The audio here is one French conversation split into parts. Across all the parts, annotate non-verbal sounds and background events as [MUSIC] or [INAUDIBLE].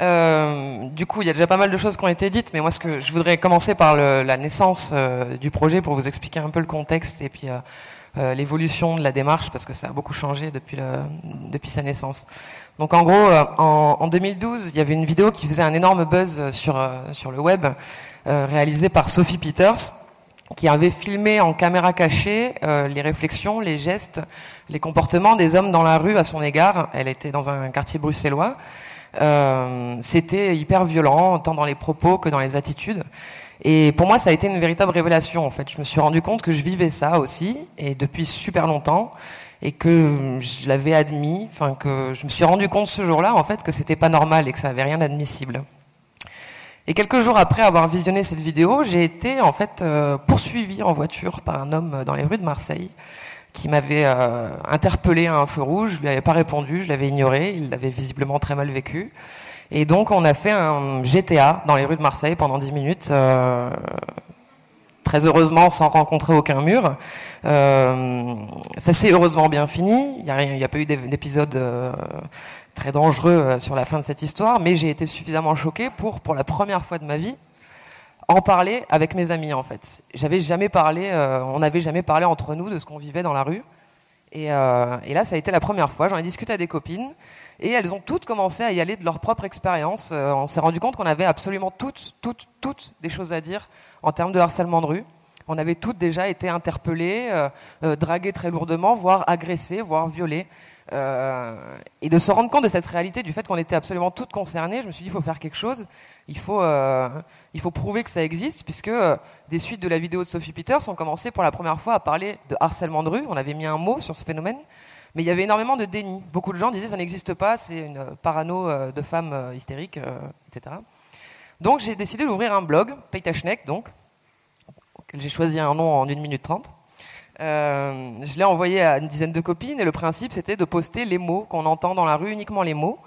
Euh, du coup, il y a déjà pas mal de choses qui ont été dites, mais moi, ce que je voudrais commencer par le, la naissance euh, du projet pour vous expliquer un peu le contexte et puis euh, euh l'évolution de la démarche, parce que ça a beaucoup changé depuis, le, depuis sa naissance. Donc, en gros, euh, en, en, 2012, il y avait une vidéo qui faisait un énorme buzz sur, sur le web, réalisée par Sophie Peters, qui avait filmé en caméra cachée les réflexions, les gestes, les comportements des hommes dans la rue à son égard. Elle était dans un quartier bruxellois. Euh, c'était hyper violent, tant dans les propos que dans les attitudes. Et pour moi, ça a été une véritable révélation. En fait, je me suis rendu compte que je vivais ça aussi, et depuis super longtemps, et que je l'avais admis. Enfin, que je me suis rendu compte ce jour-là, en fait, que c'était pas normal et que ça avait rien d'admissible. Et quelques jours après avoir visionné cette vidéo, j'ai été en fait euh, poursuivi en voiture par un homme dans les rues de Marseille qui m'avait euh, interpellé à un feu rouge. Je lui avais pas répondu, je l'avais ignoré. Il l'avait visiblement très mal vécu. Et donc, on a fait un GTA dans les rues de Marseille pendant 10 minutes. Euh, très heureusement, sans rencontrer aucun mur. Euh, ça s'est heureusement bien fini. Il n'y a, a, pas eu d'épisode très dangereux sur la fin de cette histoire, mais j'ai été suffisamment choqué pour, pour la première fois de ma vie, en parler avec mes amis en fait. J'avais jamais parlé, euh, on n'avait jamais parlé entre nous de ce qu'on vivait dans la rue. Et, euh, et, là, ça a été la première fois. J'en ai discuté à des copines et elles ont toutes commencé à y aller de leur propre expérience. Euh, on s'est rendu compte qu'on avait absolument toutes, toutes, toutes des choses à dire en termes de harcèlement de rue. On avait toutes déjà été interpellées, euh, euh, draguées très lourdement, voire agressées, voire violées. Euh, et de se rendre compte de cette réalité, du fait qu'on était absolument toutes concernées, je me suis dit, il faut faire quelque chose, il faut, il faut prouver que ça existe, puisque des suites de la vidéo de Sophie Peters ont commencé pour la première fois à parler de harcèlement de rue, on avait mis un mot sur ce phénomène, mais il y avait énormément de déni. Beaucoup de gens disaient, ça n'existe pas, c'est une parano de femmes hystériques, etc. Donc j'ai décidé d'ouvrir un blog, Paytachnek, donc, j'ai choisi un nom en 1 minute 30. Euh, je l'ai envoyé à une dizaine de copines et le principe c'était de poster les mots qu'on entend dans la rue, uniquement les mots,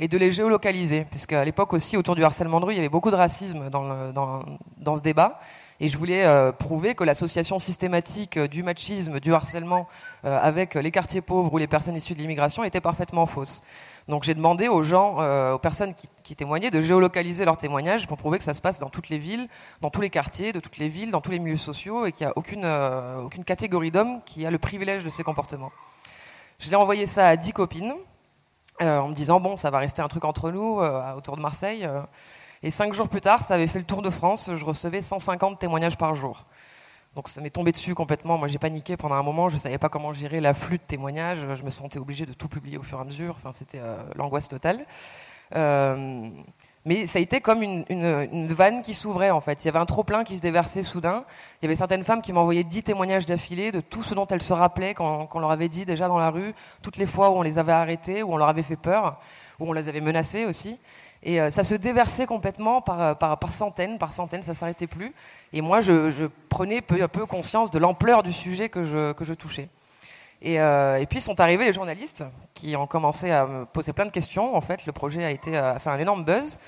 et de les géolocaliser. Puisque à l'époque aussi, autour du harcèlement de rue, il y avait beaucoup de racisme dans, dans, dans ce débat. Et je voulais euh, prouver que l'association systématique du machisme, du harcèlement euh, avec les quartiers pauvres ou les personnes issues de l'immigration était parfaitement fausse. Donc j'ai demandé aux gens, euh, aux personnes qui, témoignaient, de géolocaliser leurs témoignages pour prouver que ça se passe dans toutes les villes, dans tous les quartiers, de toutes les villes, dans tous les milieux sociaux, et qu'il n'y a aucune, euh, aucune catégorie d'hommes qui a le privilège de ces comportements. Je l'ai envoyé ça à dix copines, euh, en me disant, bon, ça va rester un truc entre nous, euh, autour de Marseille. Et cinq jours plus tard, ça avait fait le tour de France, je recevais 150 témoignages par jour. Donc ça m'est tombé dessus complètement. Moi, j'ai paniqué pendant un moment. Je savais pas comment gérer l'afflux de témoignages. Je me sentais obligé de tout publier au fur et à mesure. Enfin, c'était euh, l'angoisse totale. Euh, mais ça a été comme une vanne qui s'ouvrait en fait. Il y avait un trop plein qui se déversait soudain. Il y avait certaines femmes qui m'envoyaient dix témoignages d'affilée de tout ce dont elles se rappelaient quand, quand on leur avait dit déjà dans la rue, toutes les fois où on les avait arrêtées, où on leur avait fait peur, où on les avait menacées aussi. Et euh, ça se déversait complètement par, euh, par, par centaines, par centaines, ça s'arrêtait plus. Et moi, je, prenais peu à peu conscience de l'ampleur du sujet que je, que je touchais. Et, euh, et, puis sont arrivés les journalistes qui ont commencé à me poser plein de questions. En fait, le projet a, a fait un énorme buzz.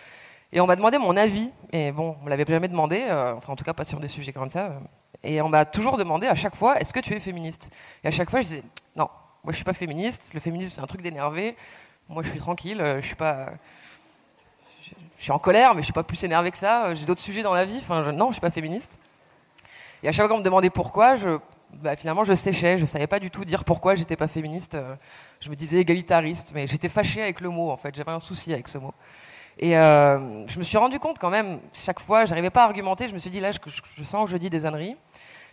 Et on m'a demandé mon avis. Et bon, on me l'avait jamais demandé, euh, enfin en tout cas pas sur des sujets comme ça. Et on m'a toujours demandé à chaque fois, est-ce que tu es féministe? Et à chaque fois, je disais, non, moi je suis pas féministe. Le féminisme c'est un truc d'énervé. Moi je suis tranquille, je suis pas je suis en colère, mais je suis pas plus énervé que ça. J'ai d'autres sujets dans la vie. Enfin, je, non, je suis pas féministe. Et à chaque fois qu'on me demandait pourquoi, bah, finalement, je séchais. Je savais pas du tout dire pourquoi j'étais pas féministe. Je me disais égalitariste, mais j'étais fâchée avec le mot. En fait, j'avais un souci avec ce mot. Et euh, je me suis rendu compte quand même, chaque fois, j'arrivais pas à argumenter. Je me suis dit là, je, sens que je dis des âneries.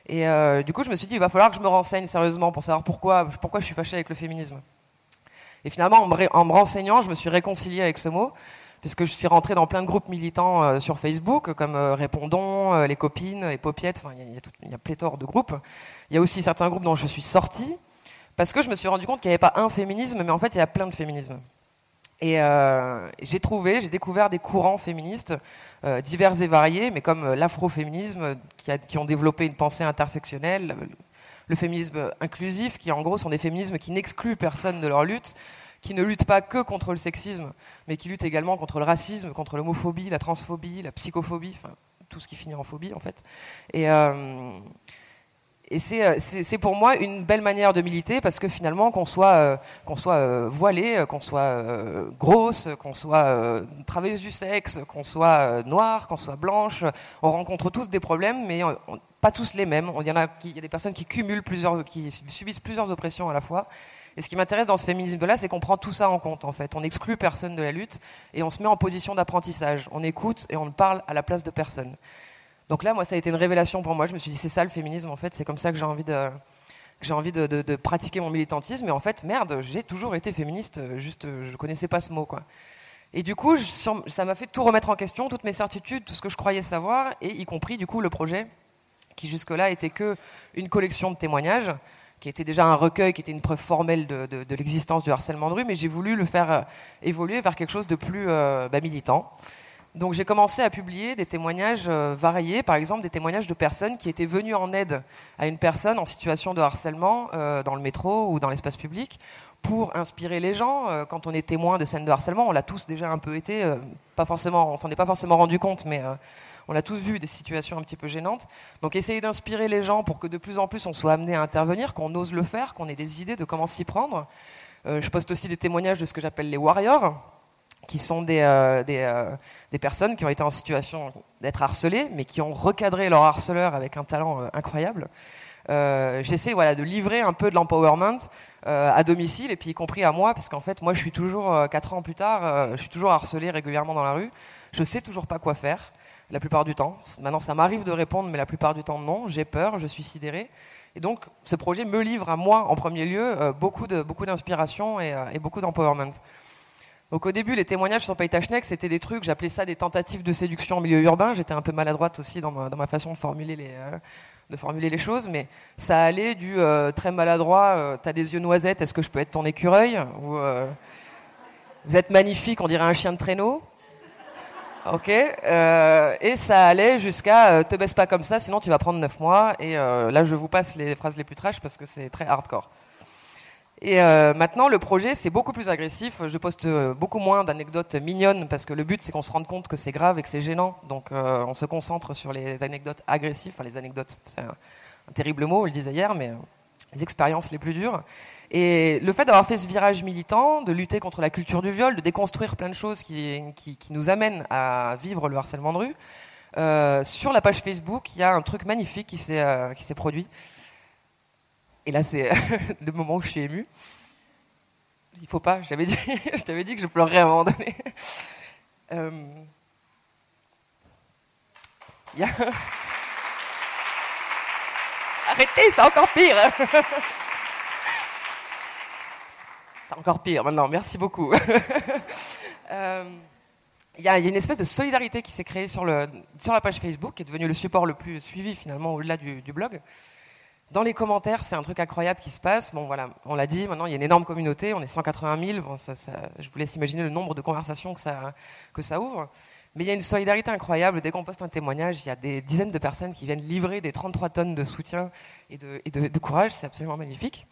Et euh, du coup, je me suis dit, il va falloir que je me renseigne sérieusement pour savoir pourquoi, pourquoi je suis fâchée avec le féminisme. Et finalement, en me, en me renseignant, je me suis réconciliée avec ce mot puisque je suis rentrée dans plein de groupes militants euh, sur Facebook, comme euh, Répondons, euh, Les Copines, Les Popiettes, il y, a- il y a pléthore de groupes. Il y a aussi certains groupes dont je suis sortie, parce que je me suis rendu compte qu'il n'y avait pas un féminisme, mais en fait, il y a plein de féminismes. Et j'ai trouvé, j'ai découvert des courants féministes divers et variés, mais comme l'afroféminisme, qui, a- qui ont développé une pensée intersectionnelle, le- le féminisme inclusif, qui en gros sont des féminismes qui n'excluent personne de leur lutte, qui ne luttent pas que contre le sexisme, mais qui luttent également contre le racisme, contre l'homophobie, la transphobie, la psychophobie, tout ce qui finit en phobie en fait. Et, euh, euh, c'est, pour moi une belle manière de militer parce que finalement qu'on soit, euh, qu'on soit euh, voilé, qu'on soit euh, grosse, qu'on soit travailleuse du sexe, qu'on soit noire, qu'on soit blanche, on rencontre tous des problèmes, mais pas tous les mêmes. Il y a, y a des personnes qui cumulent plusieurs, qui subissent plusieurs oppressions à la fois. Et ce qui m'intéresse dans ce féminisme-là, c'est qu'on prend tout ça en compte, en fait. On n'exclut personne de la lutte et on se met en position d'apprentissage. On écoute et on parle à la place de personne. Donc là, moi, ça a été une révélation pour moi. Je me suis dit, c'est ça le féminisme, en fait. C'est comme ça que j'ai envie de, pratiquer mon militantisme. Et en fait, merde, j'ai toujours été féministe. Juste, je connaissais pas ce mot, quoi. Et du coup, ça m'a fait tout remettre en question, toutes mes certitudes, tout ce que je croyais savoir, et y compris, du coup, le projet qui jusque-là était que une collection de témoignages, qui était déjà un recueil, qui était une preuve formelle de, l'existence du harcèlement de rue, mais j'ai voulu le faire euh, évoluer vers quelque chose de plus euh, bah, militant. Donc j'ai commencé à publier des témoignages euh, variés, par exemple des témoignages de personnes qui étaient venues en aide à une personne en situation de harcèlement euh, dans le métro ou dans l'espace public pour inspirer les gens. Euh, quand on est témoin de scènes de harcèlement, on l'a tous déjà un peu été, pas forcément, on s'en est pas forcément rendu compte, mais on a tous vu des situations un petit peu gênantes. Donc essayer d'inspirer les gens pour que de plus en plus on soit amené à intervenir, qu'on ose le faire, qu'on ait des idées de comment s'y prendre. Je poste aussi des témoignages de ce que j'appelle les warriors, qui sont des, euh, euh, des personnes qui ont été en situation d'être harcelées, mais qui ont recadré leur harceleur avec un talent euh, incroyable. J'essaie voilà, de livrer un peu de l'empowerment à domicile, et puis y compris à moi, parce qu'en fait, moi, je suis toujours, quatre ans plus tard, je suis toujours harcelé régulièrement dans la rue. Je sais toujours pas quoi faire, la plupart du temps. Maintenant, ça m'arrive de répondre, mais la plupart du temps, non. J'ai peur, je suis sidéré. Et donc, ce projet me livre à moi, en premier lieu, beaucoup de beaucoup d'inspiration et, et beaucoup d'empowerment. Donc au début, les témoignages sur Paytachnek, c'était des trucs, j'appelais ça des tentatives de séduction en milieu urbain. J'étais un peu maladroite aussi dans ma, façon de formuler les, euh, de formuler les choses, mais ça allait du euh, très maladroit, euh, t'as des yeux noisettes, est-ce que je peux être ton écureuil? Ou vous êtes magnifique, on dirait un chien de traîneau. Ok, et ça allait jusqu'à te baisse pas comme ça, sinon tu vas prendre 9 mois. Et là, je vous passe les phrases les plus trash parce que c'est très hardcore. Et euh, maintenant, le projet, c'est beaucoup plus agressif. Je poste euh, beaucoup moins d'anecdotes mignonnes parce que le but, c'est qu'on se rende compte que c'est grave et que c'est gênant. Donc, euh, on se concentre sur les anecdotes agressives. Enfin, les anecdotes, c'est un, terrible mot, on le disait hier, mais les expériences les plus dures. Et le fait d'avoir fait ce virage militant, de lutter contre la culture du viol, de déconstruire plein de choses qui, qui, nous amènent à vivre le harcèlement de rue, sur la page Facebook, il y a un truc magnifique qui s'est produit. Et là, c'est [LAUGHS] le moment où je suis ému. Il faut pas, je t'avais dit, [LAUGHS] je t'avais dit que je pleurerais à un moment donné. Euh, [LAUGHS] Arrêtez, c'est encore pire. c'est encore pire maintenant, merci beaucoup. Euh, il y, a une espèce de solidarité qui s'est créée sur, la page Facebook, qui est devenue le support le plus suivi finalement au-delà du blog. Dans les commentaires, c'est un truc incroyable qui se passe. Bon, voilà, on l'a dit, maintenant il y a une énorme communauté, on est 180 000. Bon, ça, ça- je vous laisse imaginer le nombre de conversations que ça, ouvre. Mais il y a une solidarité incroyable. Dès qu'on poste un témoignage, il y a des dizaines de personnes qui viennent livrer des 33 tonnes de soutien et de, courage. C'est absolument magnifique.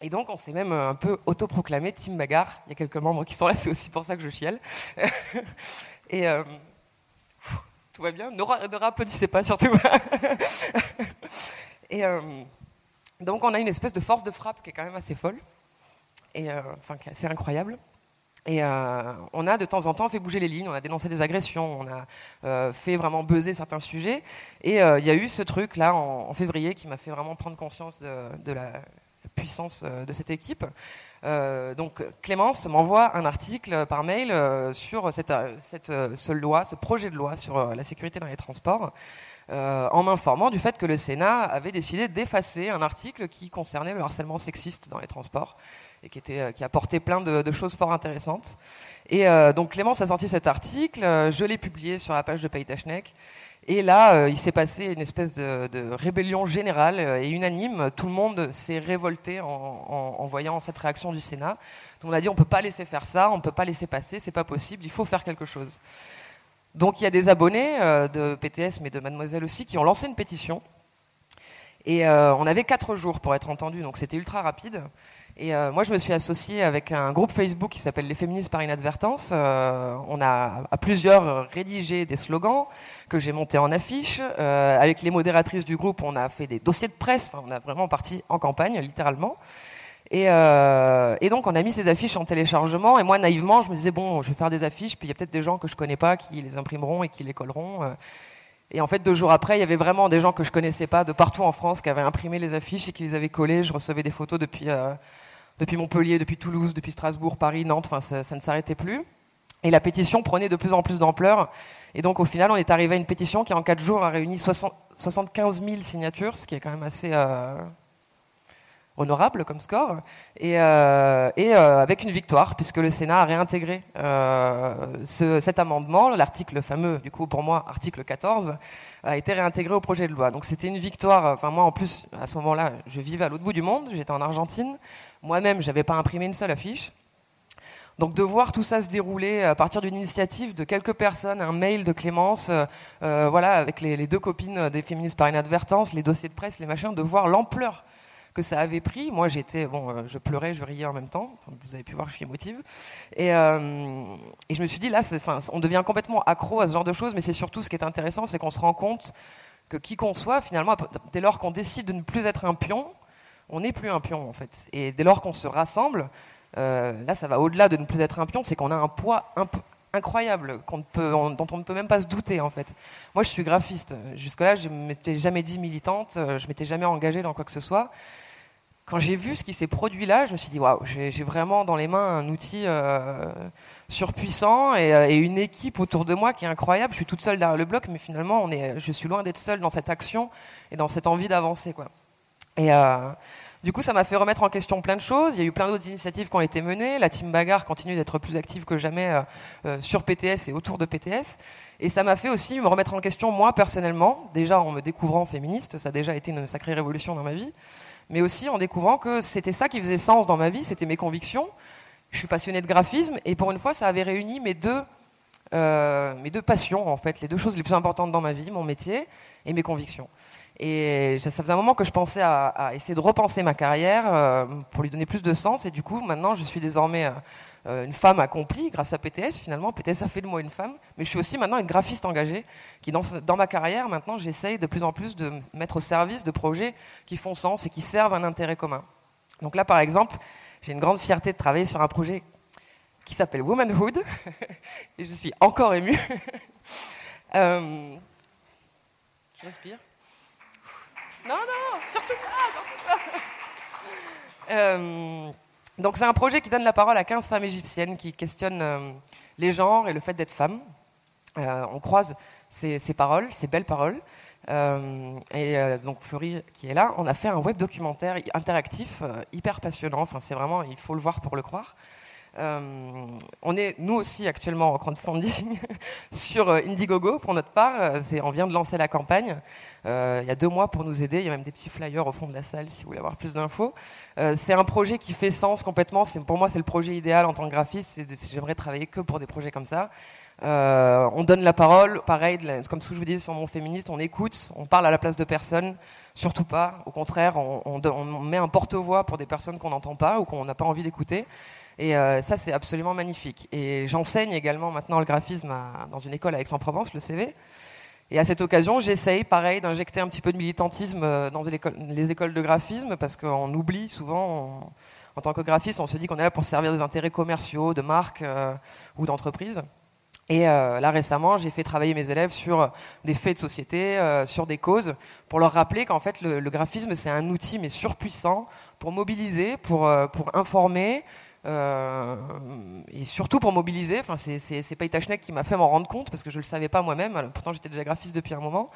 Et donc, on s'est même un peu autoproclamé Team Bagarre. Il y a quelques membres qui sont là, [LAUGHS] c'est aussi pour ça que je chiale. [LAUGHS] et euh, tout va bien. Ne, ne applaudissez pas, surtout. [LAUGHS] Et euh, donc on a une espèce de force de frappe qui est quand même assez folle, et euh, enfin qui est assez incroyable. Et euh, on a de temps en temps fait bouger les lignes, on a dénoncé des agressions, on a fait vraiment buzzer certains sujets. Et il y a eu ce truc là en, février qui m'a fait vraiment prendre conscience de, la puissance de cette équipe. Donc Clémence m'envoie un article par mail sur cette, cette, ce loi, ce projet de loi sur la sécurité dans les transports euh, en m'informant du fait que le Sénat avait décidé d'effacer un article qui concernait le harcèlement sexiste dans les transports et qui, était, euh, qui apportait plein de, choses fort intéressantes. Et euh, donc Clémence a sorti cet article, je l'ai publié sur la page de Paytachnek. Et là, il s'est passé une espèce de, rébellion générale et unanime. Tout le monde s'est révolté en, voyant cette réaction du Sénat. On a dit on peut pas laisser faire ça, on peut pas laisser passer, c'est pas possible, il faut faire quelque chose. Donc il y a des abonnés euh, de PTS, mais de Mademoiselle aussi, qui ont lancé une pétition. Et euh, on avait quatre jours pour être entendu, donc c'était ultra rapide. Et euh, moi, je me suis associée avec un groupe Facebook qui s'appelle Les Féministes par Inadvertance. On a à plusieurs rédigé des slogans que j'ai montés en affiche. Avec les modératrices du groupe, on a fait des dossiers de presse. On a vraiment parti en campagne, littéralement. Et, euh, et donc, on a mis ces affiches en téléchargement. Et moi, naïvement, je me disais, bon, je vais faire des affiches, puis il y a peut-être des gens que je connais pas qui les imprimeront et qui les colleront. Euh, Et en fait, deux jours après, il y avait vraiment des gens que je connaissais pas de partout en France qui avaient imprimé les affiches et qui les avaient collées. Je recevais des photos depuis, euh, depuis Montpellier, depuis Toulouse, depuis Strasbourg, Paris, Nantes. Enfin, ça, ne s'arrêtait plus. Et la pétition prenait de plus en plus d'ampleur. Et donc, au final, on est arrivé à une pétition qui, en quatre jours, a réuni 60 75 000 signatures, ce qui est quand même assez honorable comme score. Et, euh, euh, avec une victoire, puisque le Sénat a réintégré euh, ce- cet amendement, l'article fameux, du coup, pour moi, article 14, a été réintégré au projet de loi. Donc, c'était une victoire. Enfin, moi, en plus, à ce moment-là, je vivais à l'autre bout du monde. J'étais en Argentine. Moi-même, j'avais pas imprimé une seule affiche. Donc de voir tout ça se dérouler à partir d'une initiative de quelques personnes, un mail de Clémence, voilà, avec les deux copines des féministes par inadvertance, les dossiers de presse, les machins, de voir l'ampleur que ça avait pris. Moi, j'étais, bon, euh, je pleurais, je riais en même temps. Vous avez pu voir, je suis émotive. Et, euh, et je me suis dit, là, enfin, on devient complètement accro à ce genre de choses, mais c'est surtout ce qui est intéressant, c'est qu'on se rend compte que qui qu'on soit, finalement, dès lors qu'on décide de ne plus être un pion, on n'est plus un pion en fait. Et dès lors qu'on se rassemble, euh, là ça va au-delà de ne plus être un pion, c'est qu'on a un poids un peu incroyable dont on ne peut même pas se douter en fait. Moi je suis graphiste. Jusque-là je ne m'étais jamais dit militante, euh, je m'étais jamais engagée dans quoi que ce soit. Quand j'ai vu ce qui s'est produit là, je me suis dit waouh, j'ai vraiment dans les mains un outil euh, surpuissant et, euh, et une équipe autour de moi qui est incroyable. Je suis toute seule derrière le bloc, mais finalement je suis loin d'être seule dans cette action et dans cette envie d'avancer du coup, ça m'a fait remettre en question plein de choses. Il y a eu plein d'autres initiatives qui ont été menées. La team Bagarre continue d'être plus active que jamais euh, euh, sur PTS et autour de PTS. Et ça m'a fait aussi me remettre en question moi personnellement. Déjà en me découvrant féministe, ça a déjà été une sacrée révolution dans ma vie. Mais aussi en découvrant que c'était ça qui faisait sens dans ma vie, c'était mes convictions. Je suis passionné de graphisme et pour une fois, ça avait réuni mes deux euh, mes deux passions, en fait, les deux choses les plus importantes dans ma vie, mon métier et mes convictions. Et ça faisait un moment que je pensais à, essayer de repenser ma carrière euh, pour lui donner plus de sens. Et du coup, maintenant, je suis désormais euh, une femme accomplie grâce à PTS. Finalement, PTS a fait de moi une femme. Mais je suis aussi maintenant une graphiste engagée qui, dans, dans ma carrière, maintenant, j'essaye de plus en plus de me mettre au service de projets qui font sens et qui servent un intérêt commun. Donc là, par exemple, j'ai une grande fierté de travailler sur un projet qui s'appelle Womanhood. [LAUGHS] et je suis encore émue. [LAUGHS] Euh, je respire. Non, non, surtout pas, surtout pas. Euh, donc c'est un projet qui donne la parole à 15 femmes égyptiennes qui questionnent euh, les genres et le fait d'être femme. Euh, on croise ces, paroles, ces belles paroles. Et donc Florie qui est là, on a fait un web documentaire interactif hyper passionnant. Enfin c'est vraiment, il faut le voir pour le croire. Euh, on est nous aussi actuellement en crowdfunding [LAUGHS] sur euh, Indiegogo pour notre part. Euh, on vient de lancer la campagne il y a deux mois pour nous aider. Il y a même des petits flyers au fond de la salle si vous voulez avoir plus d'infos. C'est un projet qui fait sens complètement. Pour moi, c'est le projet idéal en tant que graphiste. J'aimerais travailler que pour des projets comme ça. Euh, on donne la parole, pareil, comme ce que je vous disais sur mon féministe, on écoute, on parle à la place de personne, surtout pas. Au contraire, on, met un porte-voix pour des personnes qu'on n'entend pas ou qu'on n'a pas envie d'écouter. Et euh, ça, c'est absolument magnifique. Et j'enseigne également maintenant le graphisme dans une école à Aix-en-Provence, le CV. Et à cette occasion, j'essaye, pareil, d'injecter un petit peu de militantisme euh, dans les écoles, les écoles de graphisme, parce qu'on oublie souvent, en tant que graphiste, on se dit qu'on est là pour servir des intérêts commerciaux, de marques ou d'entreprises. Et euh, là récemment, j'ai fait travailler mes élèves sur des faits de société, euh, sur des causes, pour leur rappeler qu'en fait le, graphisme c'est un outil mais surpuissant pour mobiliser, pour, euh, pour informer, euh, et surtout pour mobiliser. Enfin, c'est, Schneck qui m'a fait m'en rendre compte parce que je le savais pas moi-même. Pourtant, j'étais déjà graphiste depuis un moment.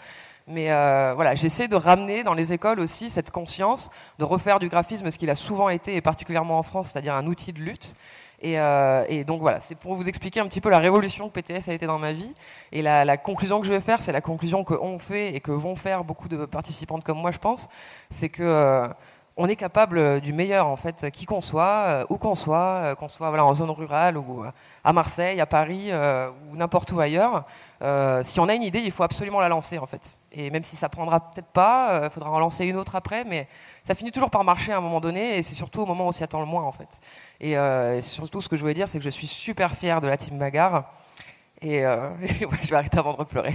Mais euh, voilà, j'essaie de ramener dans les écoles aussi cette conscience de refaire du graphisme ce qu'il a souvent été et particulièrement en France, c'est-à-dire un outil de lutte. Et, euh, et, donc voilà, c'est pour vous expliquer un petit peu la révolution que PTS a été dans ma vie. Et la, la conclusion que je vais faire, c'est la conclusion que on fait et que vont faire beaucoup de participantes comme moi, je pense, c'est que euh, on est capable du meilleur en fait, qui qu'on soit, euh, où qu'on soit, euh, qu'on soit voilà, en zone rurale ou euh, à Marseille, à Paris ou n'importe où ailleurs. si on a une idée, il faut absolument la lancer en fait. Et même si ça prendra peut-être pas, il faudra en lancer une autre après, mais ça finit toujours par marcher à un moment donné et c'est surtout au moment où on s'y attend le moins en fait. Et, surtout ce que je voulais dire, c'est que je suis super fier de la team Bagarre et, [LAUGHS] je vais arrêter avant de pleurer.